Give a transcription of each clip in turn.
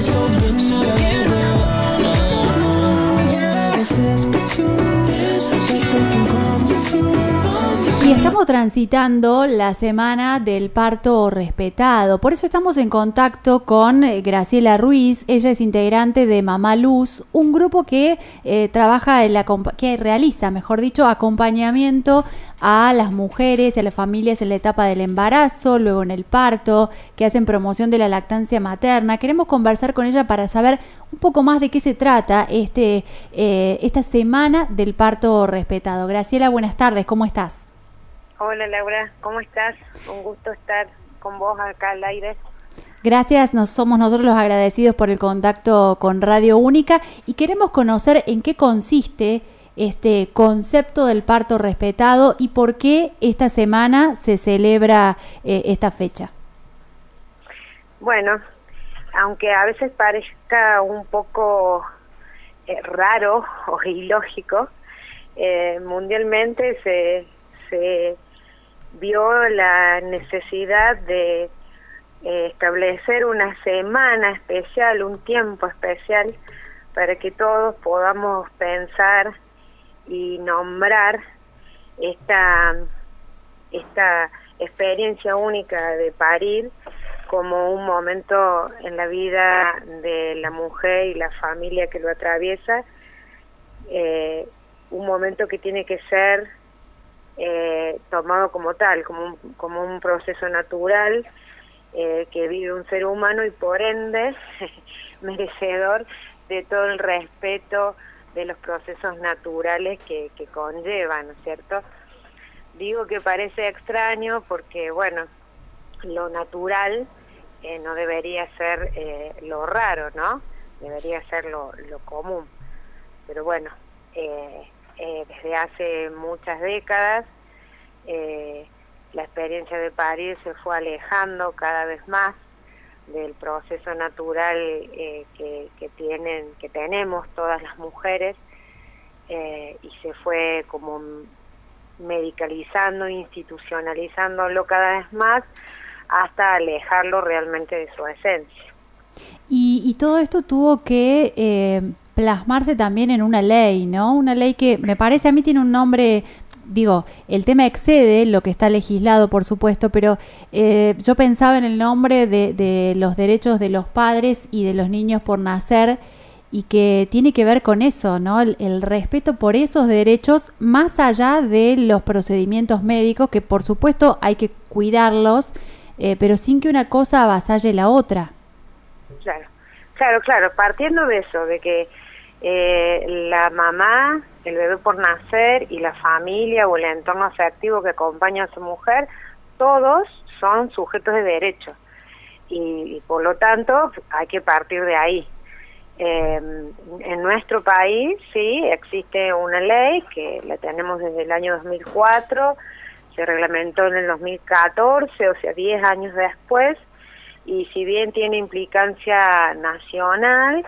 So zo. Estamos transitando la semana del parto respetado. Por eso estamos en contacto con eh, Graciela Ruiz. Ella es integrante de Mamá Luz, un grupo que eh, trabaja en la que realiza, mejor dicho, acompañamiento a las mujeres, a las familias en la etapa del embarazo, luego en el parto, que hacen promoción de la lactancia materna. Queremos conversar con ella para saber un poco más de qué se trata este, eh, esta semana del parto respetado. Graciela, buenas tardes, ¿cómo estás? Hola Laura, ¿cómo estás? Un gusto estar con vos acá al aire. Gracias, nos somos nosotros los agradecidos por el contacto con Radio Única y queremos conocer en qué consiste este concepto del parto respetado y por qué esta semana se celebra eh, esta fecha. Bueno, aunque a veces parezca un poco eh, raro o ilógico, eh, mundialmente se, se vio la necesidad de eh, establecer una semana especial, un tiempo especial, para que todos podamos pensar y nombrar esta, esta experiencia única de parir como un momento en la vida de la mujer y la familia que lo atraviesa, eh, un momento que tiene que ser eh, tomado como tal, como un, como un proceso natural eh, que vive un ser humano y por ende merecedor de todo el respeto de los procesos naturales que, que conllevan, ¿no es cierto? Digo que parece extraño porque, bueno, lo natural eh, no debería ser eh, lo raro, ¿no? Debería ser lo, lo común. Pero bueno, eh, eh, desde hace muchas décadas. Eh, la experiencia de parir se fue alejando cada vez más del proceso natural eh, que, que, tienen, que tenemos todas las mujeres y se fue como medicalizando, institucionalizándolo cada vez más hasta alejarlo realmente de su esencia. Y, y todo esto tuvo que eh, plasmarse también en una ley, ¿no? Una ley que me parece a mí tiene un nombre digo, el tema excede lo que está legislado, por supuesto, pero eh, yo pensaba en el nombre de, los derechos de los padres y de los niños por nacer y que tiene que ver con eso, ¿no? El, el, respeto por esos derechos más allá de los procedimientos médicos, que por supuesto hay que cuidarlos, eh, pero sin que una cosa avasalle la otra. Claro, claro, claro, partiendo de eso, de que eh, la mamá, el bebé por nacer y la familia o el entorno afectivo que acompaña a su mujer, todos son sujetos de derecho y, por lo tanto hay que partir de ahí. Eh, en nuestro país sí existe una ley que la tenemos desde el año 2004, se reglamentó en el 2014, o sea, 10 años después, y si bien tiene implicancia nacional,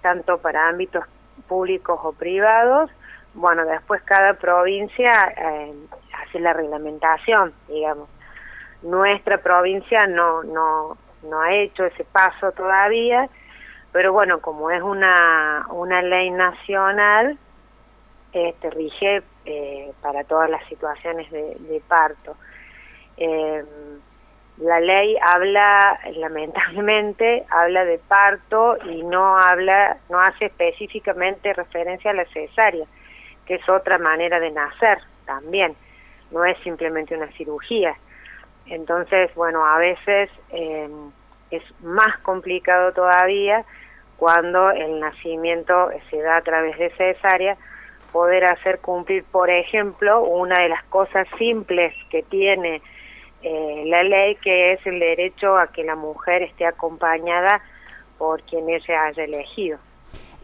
tanto para ámbitos públicos o privados, bueno, después cada provincia eh, hace la reglamentación, digamos. Nuestra provincia no, no, no ha hecho ese paso todavía, pero bueno, como es una, una ley nacional, este, rige eh, para todas las situaciones de, de parto. Eh, la ley habla, lamentablemente, habla de parto y no habla, no hace específicamente referencia a la cesárea, que es otra manera de nacer también, no es simplemente una cirugía. Entonces, bueno, a veces eh, es más complicado todavía cuando el nacimiento se da a través de cesárea, poder hacer cumplir, por ejemplo, una de las cosas simples que tiene eh, la ley que es el derecho a que la mujer esté acompañada por quien ella haya elegido.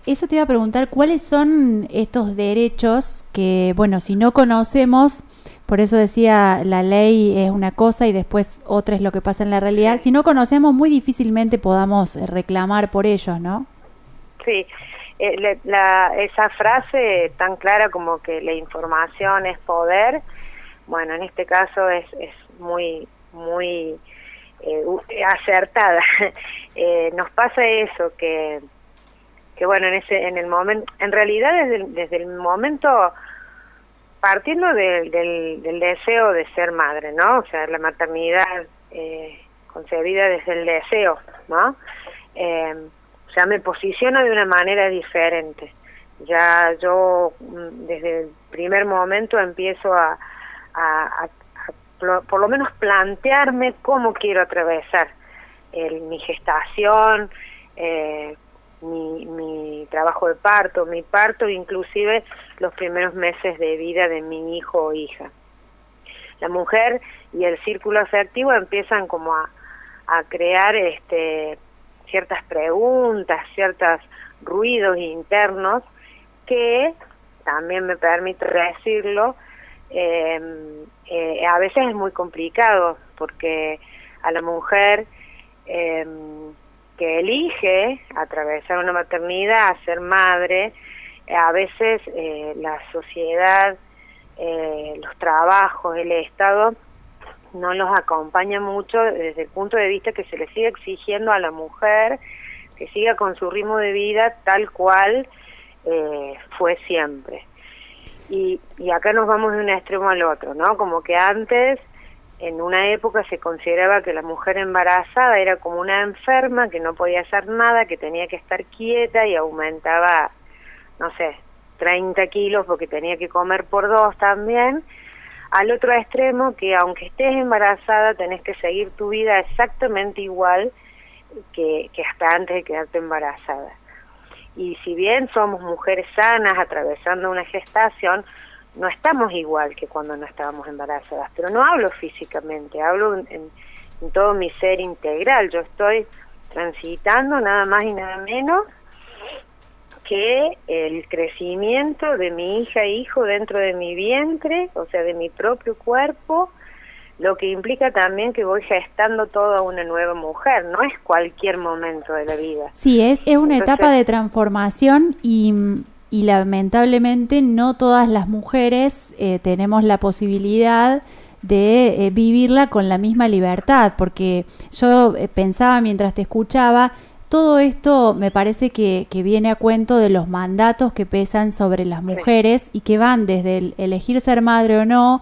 Eso te iba a preguntar, ¿cuáles son estos derechos que, bueno, si no conocemos, por eso decía, la ley es una cosa y después otra es lo que pasa en la realidad, si no conocemos muy difícilmente podamos reclamar por ellos, ¿no? Sí, eh, la, la, esa frase tan clara como que la información es poder, bueno, en este caso es, es muy, muy eh, acertada. eh, nos pasa eso, que, que bueno, en, ese, en el momento, en realidad desde el, desde el momento, partiendo del, del, deseo de ser madre, ¿no? O sea, la maternidad eh, concebida desde el deseo, ¿no? Eh, o me posiciono de una manera diferente. Ya yo mm, desde el primer momento empiezo a, a, por lo menos plantearme cómo quiero atravesar mi gestación, eh, mi, mi trabajo de parto, mi parto, inclusive los primeros meses de vida de mi hijo o hija. La mujer y el círculo afectivo empiezan como a, a crear este ciertas preguntas, ciertos ruidos internos que también me permite decirlo, eh, eh, a veces es muy complicado porque a la mujer eh, que elige atravesar una maternidad, ser madre, a veces eh, la sociedad, eh, los trabajos, el Estado no los acompaña mucho desde el punto de vista que se le sigue exigiendo a la mujer que siga con su ritmo de vida tal cual eh, fue siempre. Y, y acá nos vamos de un extremo al otro, ¿no? Como que antes, en una época, se consideraba que la mujer embarazada era como una enferma, que no podía hacer nada, que tenía que estar quieta y aumentaba, no sé, 30 kilos porque tenía que comer por dos también al otro extremo que aunque estés embarazada tenés que seguir tu vida exactamente igual que, que hasta antes de quedarte embarazada. Y si bien somos mujeres sanas atravesando una gestación, no estamos igual que cuando no estábamos embarazadas. Pero no hablo físicamente, hablo en, todo mi ser integral. Yo estoy transitando nada más y nada menos que el crecimiento de mi hija e hijo dentro de mi vientre, o sea, de mi propio cuerpo, lo que implica también que voy gestando toda una nueva mujer, no es cualquier momento de la vida. Sí, es, es una etapa de transformación y, y, lamentablemente no todas las mujeres eh, tenemos la posibilidad de eh, vivirla con la misma libertad, porque yo eh, pensaba mientras te escuchaba, todo esto me parece que, que, viene a cuento de los mandatos que pesan sobre las mujeres y que van desde el elegir ser madre o no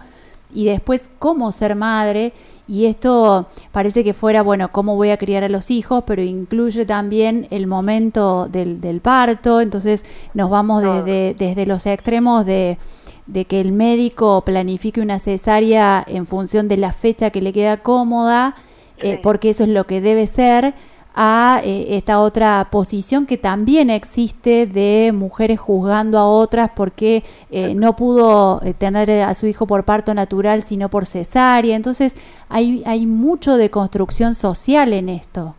y después cómo ser madre. Y esto parece que fuera, bueno, cómo voy a criar a los hijos, pero incluye también el momento del, del parto, entonces nos vamos desde, desde los extremos de, de que el médico planifique una cesárea en función de la fecha que le queda cómoda, eh, porque eso es lo que debe ser, a eh, esta otra posición que también existe de mujeres juzgando a otras porque eh, no pudo eh, tener a su hijo por parto natural sino por cesárea. Entonces hay, hay mucho de construcción social en esto.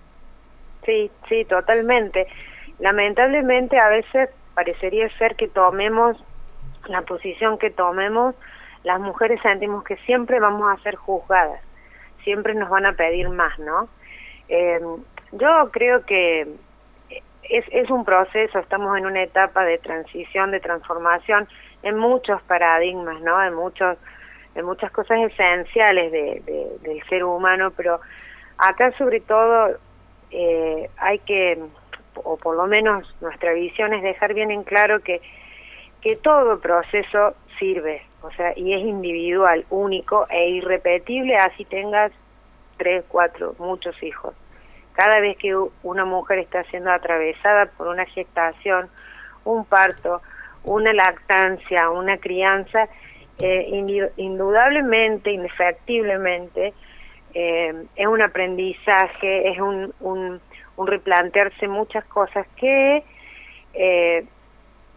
Sí, sí, totalmente. Lamentablemente a veces parecería ser que tomemos la posición que tomemos, las mujeres sentimos que siempre vamos a ser juzgadas, siempre nos van a pedir más, ¿no? Eh, yo creo que es, es un proceso, estamos en una etapa de transición, de transformación en muchos paradigmas, ¿no? En muchos en muchas cosas esenciales de, del ser humano, pero acá sobre todo eh, hay que, o por lo menos nuestra visión es dejar bien en claro que, que todo proceso sirve, o sea, y es individual, único e irrepetible, así tengas tres, cuatro, muchos hijos. Cada vez que una mujer está siendo atravesada por una gestación, un parto, una lactancia, una crianza, eh, indudablemente, indefectiblemente, eh, es un aprendizaje, es un, un, un, replantearse muchas cosas que eh,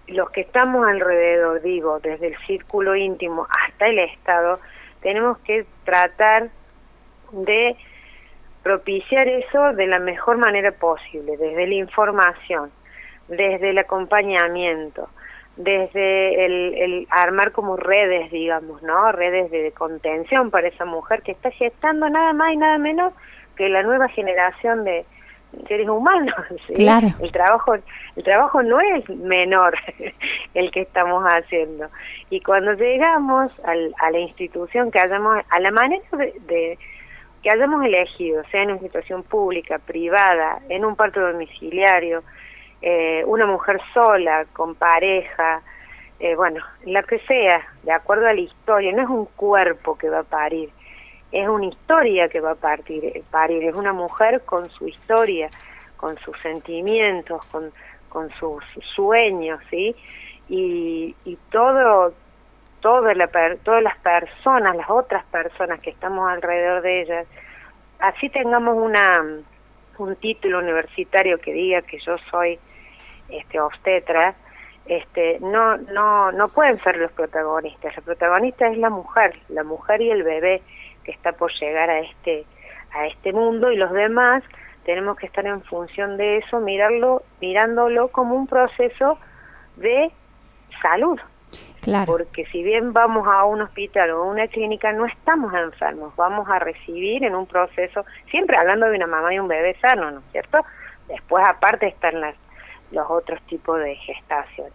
los que estamos alrededor, digo, desde el círculo íntimo hasta el Estado, tenemos que tratar de propiciar eso de la mejor manera posible, desde la información, desde el acompañamiento, desde el, armar como redes, digamos, ¿no? Redes de, contención para esa mujer que está gestando nada más y nada menos que la nueva generación de seres humanos. Claro. El trabajo, el trabajo no es menor el que estamos haciendo. Y cuando llegamos al, a la institución que hayamos, a la manera de que hayamos elegido, sea en una situación pública, privada, en un parto domiciliario, eh, una mujer sola, con pareja, eh, bueno, la que sea, de acuerdo a la historia, no es un cuerpo que va a parir, es una historia que va a partir, parir, es una mujer con su historia, con sus sentimientos, con, con sus sueños, ¿sí? Y, y todo, toda la, todas las personas, las otras personas que estamos alrededor de ellas, así tengamos una un título universitario que diga que yo soy este obstetra, este no no no pueden ser los protagonistas. La protagonista es la mujer, la mujer y el bebé que está por llegar a este a este mundo y los demás tenemos que estar en función de eso, mirarlo mirándolo como un proceso de salud, Porque si bien vamos a un hospital o a una clínica, no estamos enfermos, vamos a recibir en un proceso, siempre hablando de una mamá y un bebé sano, ¿no es cierto? Después aparte están las, los otros tipos de gestaciones.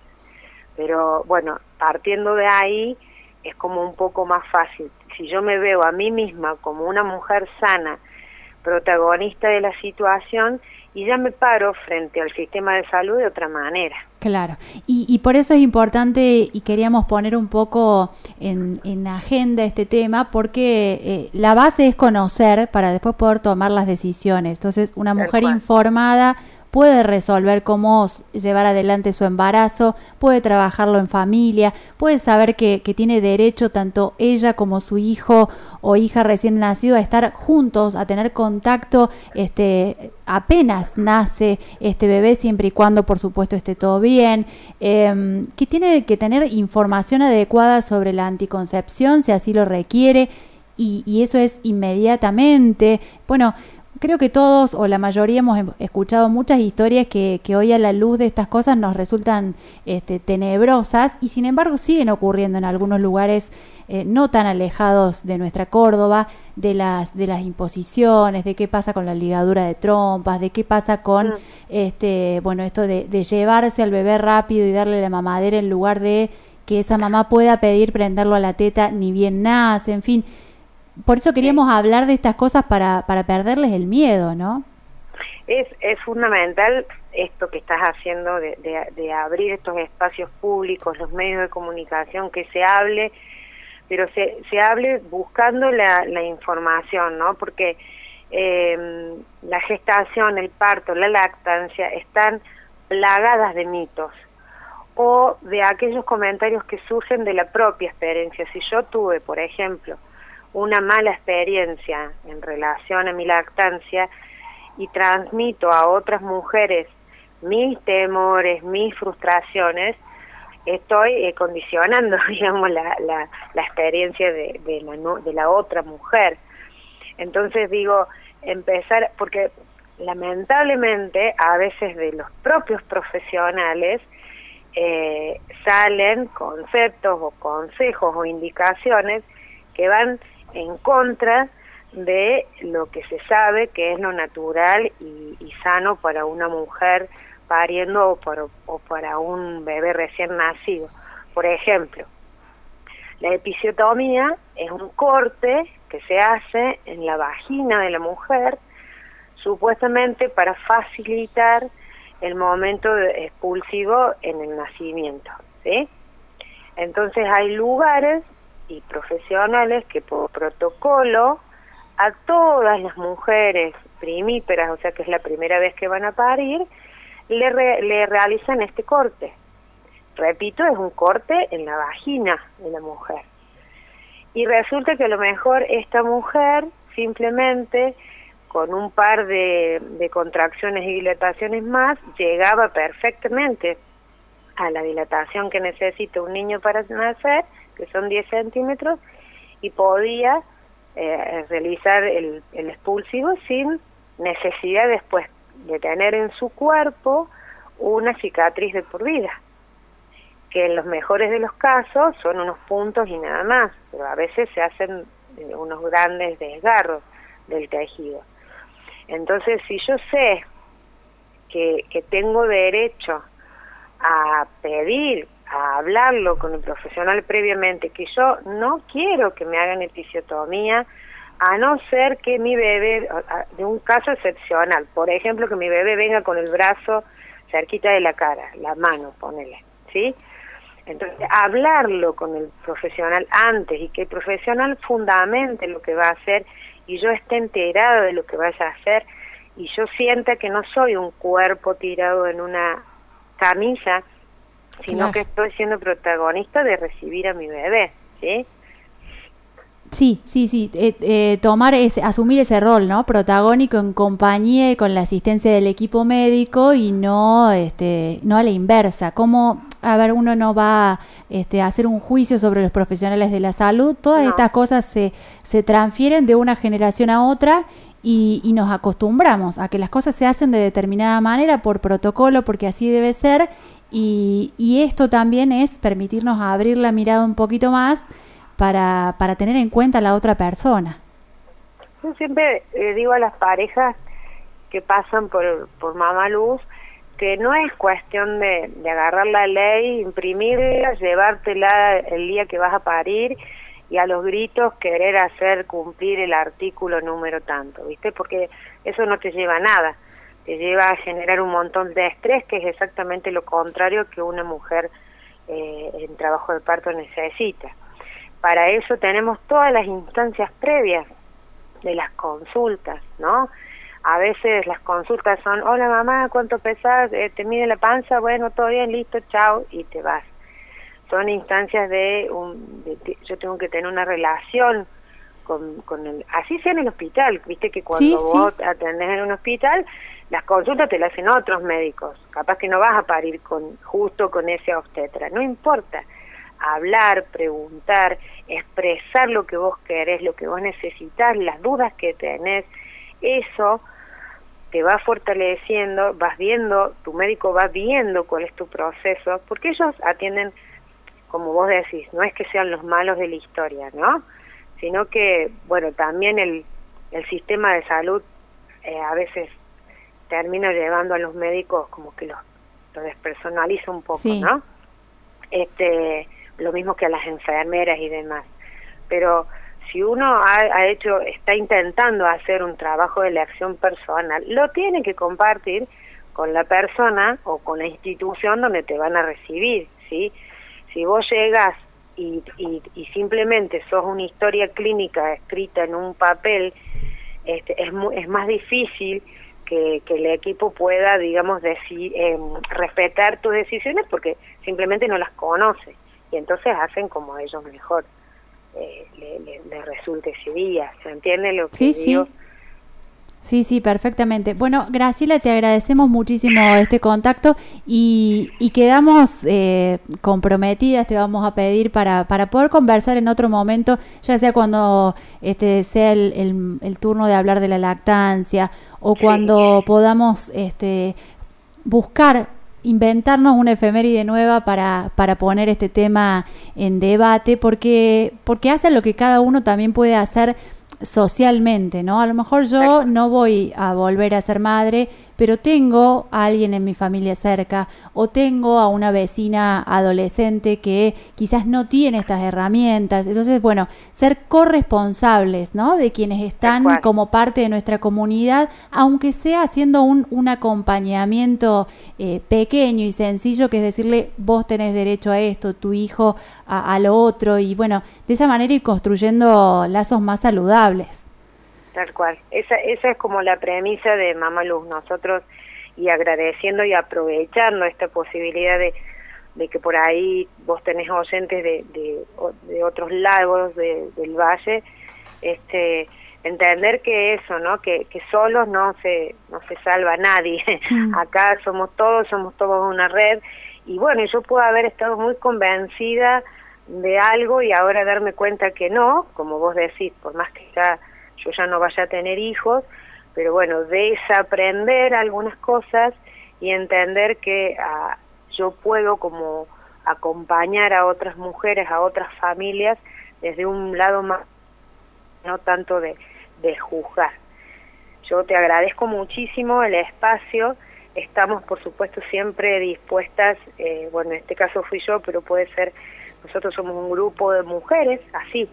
Pero bueno, partiendo de ahí es como un poco más fácil. Si yo me veo a mí misma como una mujer sana, protagonista de la situación, y ya me paro frente al sistema de salud de otra manera. Claro, y, y por eso es importante y queríamos poner un poco en, en agenda este tema, porque eh, la base es conocer para después poder tomar las decisiones. Entonces, una mujer informada puede resolver cómo llevar adelante su embarazo, puede trabajarlo en familia, puede saber que, tiene derecho tanto ella como su hijo o hija recién nacido a estar juntos, a tener contacto este, apenas nace este bebé, siempre y cuando por supuesto esté todo bien, eh, que tiene que tener información adecuada sobre la anticoncepción si así lo requiere. Y, y eso es inmediatamente. Bueno, Creo que todos o la mayoría hemos em, escuchado muchas historias que, que hoy a la luz de estas cosas nos resultan este, tenebrosas y sin embargo siguen ocurriendo en algunos lugares eh, no tan alejados de nuestra Córdoba, de las, de las imposiciones, de qué pasa con la ligadura de trompas, de qué pasa con mm. este, bueno, esto de, de llevarse al bebé rápido y darle la mamadera en lugar de que esa mamá pueda pedir prenderlo a la teta ni bien nace, en fin por eso queríamos hablar de estas cosas para, para perderles el miedo, ¿no? Es, es fundamental esto que estás haciendo de, de, de, abrir estos espacios públicos, los medios de comunicación, que se hable, pero se, se hable buscando la, la información, ¿no? Porque eh, la gestación, el parto, la lactancia están plagadas de mitos o de aquellos comentarios que surgen de la propia experiencia. Si yo tuve, por ejemplo, una mala experiencia en relación a mi lactancia y transmito a otras mujeres mis temores, mis frustraciones, estoy eh, condicionando, digamos, la, la, la experiencia de, de, la, de la otra mujer. Entonces digo, empezar, porque lamentablemente a veces de los propios profesionales eh, salen conceptos o consejos o indicaciones que van en contra de lo que se sabe que es lo natural y, y sano para una mujer pariendo o para, o para un bebé recién nacido. Por ejemplo, la episiotomía es un corte que se hace en la vagina de la mujer supuestamente para facilitar el momento expulsivo en el nacimiento, ¿sí? Entonces hay lugares y profesionales que por protocolo a todas las mujeres primíperas, o sea que es la primera vez que van a parir, le, re, le realizan este corte. Repito, es un corte en la vagina de la mujer. Y resulta que a lo mejor esta mujer simplemente con un par de, de contracciones y dilataciones más llegaba perfectamente a la dilatación que necesita un niño para nacer que son 10 centímetros, y podía eh, realizar el, expulsivo sin necesidad después de tener en su cuerpo una cicatriz de por vida, que en los mejores de los casos son unos puntos y nada más, pero a veces se hacen eh, unos grandes desgarros del tejido. Entonces, si yo sé que tengo derecho a pedir a hablarlo con el profesional previamente, que yo no quiero que me hagan episiotomía a no ser que mi bebé, de un caso excepcional, por ejemplo, que mi bebé venga con el brazo cerquita de la cara, la mano, ponele, ¿sí? Entonces, hablarlo con el profesional antes y que el profesional fundamente lo que va a hacer y yo esté enterado de lo que vaya a hacer y yo sienta que no soy un cuerpo tirado en una camisa, sino que estoy siendo protagonista de recibir a mi bebé, ¿sí? Sí, sí, sí, eh, eh, tomar ese, asumir ese rol, ¿no? Protagónico en compañía y con la asistencia del equipo médico y no, este, no a la inversa. Como, a ver, uno no va este, a hacer un juicio sobre los profesionales de la salud. Todas estas cosas se, se transfieren de una generación a otra y, y, nos acostumbramos a que las cosas se hacen de determinada manera por protocolo, porque así debe ser. Y, y esto también es permitirnos abrir la mirada un poquito más para, para tener en cuenta a la otra persona. Yo siempre eh, digo a las parejas que pasan por, por Mamá Luz que no es cuestión de, de agarrar la ley, imprimirla, llevártela el día que vas a parir y a los gritos querer hacer cumplir el artículo número tanto, ¿viste? Porque eso no te lleva a nada, te lleva a generar un montón de estrés, que es exactamente lo contrario que una mujer eh, en trabajo de parto necesita. Para eso tenemos todas las instancias previas de las consultas, ¿no? A veces las consultas son, hola mamá, ¿cuánto pesas? Eh, ¿Te mide la panza? Bueno, todo bien, listo, chao, y te vas. Son instancias de, un, yo tengo que tener una relación con, con el, así sea en el hospital, viste que cuando vos atendés en un hospital, las consultas te las hacen otros médicos, capaz que no vas a parir con justo con ese obstetra, no importa, hablar, preguntar, expresar lo que vos querés, lo que vos necesitas, las dudas que tenés, eso te va fortaleciendo, vas viendo, tu médico va viendo cuál es tu proceso, porque ellos atienden, como vos decís, no es que sean los malos de la historia, ¿no? Sino que, bueno, también el, el sistema de salud eh, a veces termina llevando a los médicos como que los, los despersonaliza un poco, ¿no? Este, lo mismo que a las enfermeras y demás. Pero si uno ha, hecho, está intentando hacer un trabajo de elección personal, lo tiene que compartir con la persona o con la institución donde te van a recibir, ¿sí? Si vos llegas y, y, simplemente sos una historia clínica escrita en un papel, este, es, es más difícil que, que, el equipo pueda, digamos, decir, em, respetar tus decisiones porque simplemente no las conoce y entonces hacen como ellos mejor eh, le, resulte ese día. ¿Se entiende lo que sí, digo? Sí. Sí, sí, perfectamente. Bueno, Graciela, te agradecemos muchísimo este contacto y, y quedamos eh, comprometidas, te vamos a pedir para, para poder conversar en otro momento, ya sea cuando este sea el, el, turno de hablar de la lactancia o cuando podamos este, buscar inventarnos una efeméride nueva para, para poner este tema en debate, porque, porque hace lo que cada uno también puede hacer socialmente, ¿no? A lo mejor yo no voy a volver a ser madre, pero tengo a alguien en mi familia cerca o tengo a una vecina adolescente que quizás no tiene estas herramientas. Entonces, bueno, ser corresponsables, ¿no? De quienes están como parte de nuestra comunidad, aunque sea haciendo un, un acompañamiento eh, pequeño y sencillo, que es decirle, vos tenés derecho a esto, tu hijo a, a lo otro, y bueno, de esa manera ir construyendo lazos más saludables. Tal cual. Esa, esa es como la premisa de Mamá Luz. Nosotros, y agradeciendo y aprovechando esta posibilidad de, de que por ahí vos tenés oyentes de, de, otros lagos del valle, este entender que eso, ¿no? Que, que solos no se, no se salva nadie. Mm. Acá somos todos, somos todos una red. Y bueno, yo puedo haber estado muy convencida de algo y ahora darme cuenta que no, como vos decís, por más que está yo ya no vaya a tener hijos, pero bueno, desaprender algunas cosas y entender que ah, yo puedo como acompañar a otras mujeres, a otras familias, desde un lado más, no tanto de, de juzgar. Yo te agradezco muchísimo el espacio, estamos por supuesto siempre dispuestas, eh, bueno, en este caso fui yo, pero puede ser, nosotros somos un grupo de mujeres, así,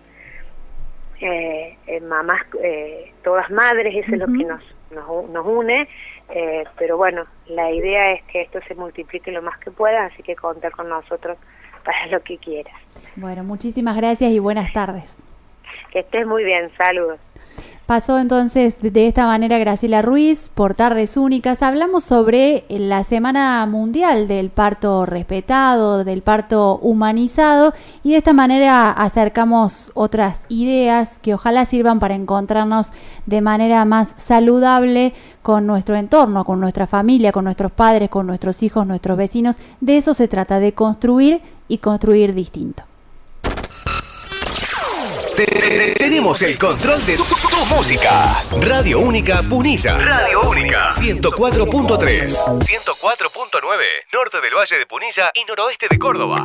eh, mamás, todas madres, eso es lo que nos, nos, nos une, pero bueno, la idea es que esto se multiplique lo más que pueda, así que contar con nosotros para lo que quieras. Bueno, muchísimas gracias y buenas tardes. Que estés muy bien, saludos. Pasó entonces de esta manera Graciela Ruiz por Tardes Únicas. Hablamos sobre la Semana Mundial del Parto Respetado, del Parto Humanizado y de esta manera acercamos otras ideas que ojalá sirvan para encontrarnos de manera más saludable con nuestro entorno, con nuestra familia, con nuestros padres, con nuestros hijos, nuestros vecinos. De eso se trata, de construir y construir distinto. Tenemos el control de tu, música. Radio Única Punilla. Radio Única. 104.3. 104.9. Norte del Valle de Punilla y noroeste de Córdoba.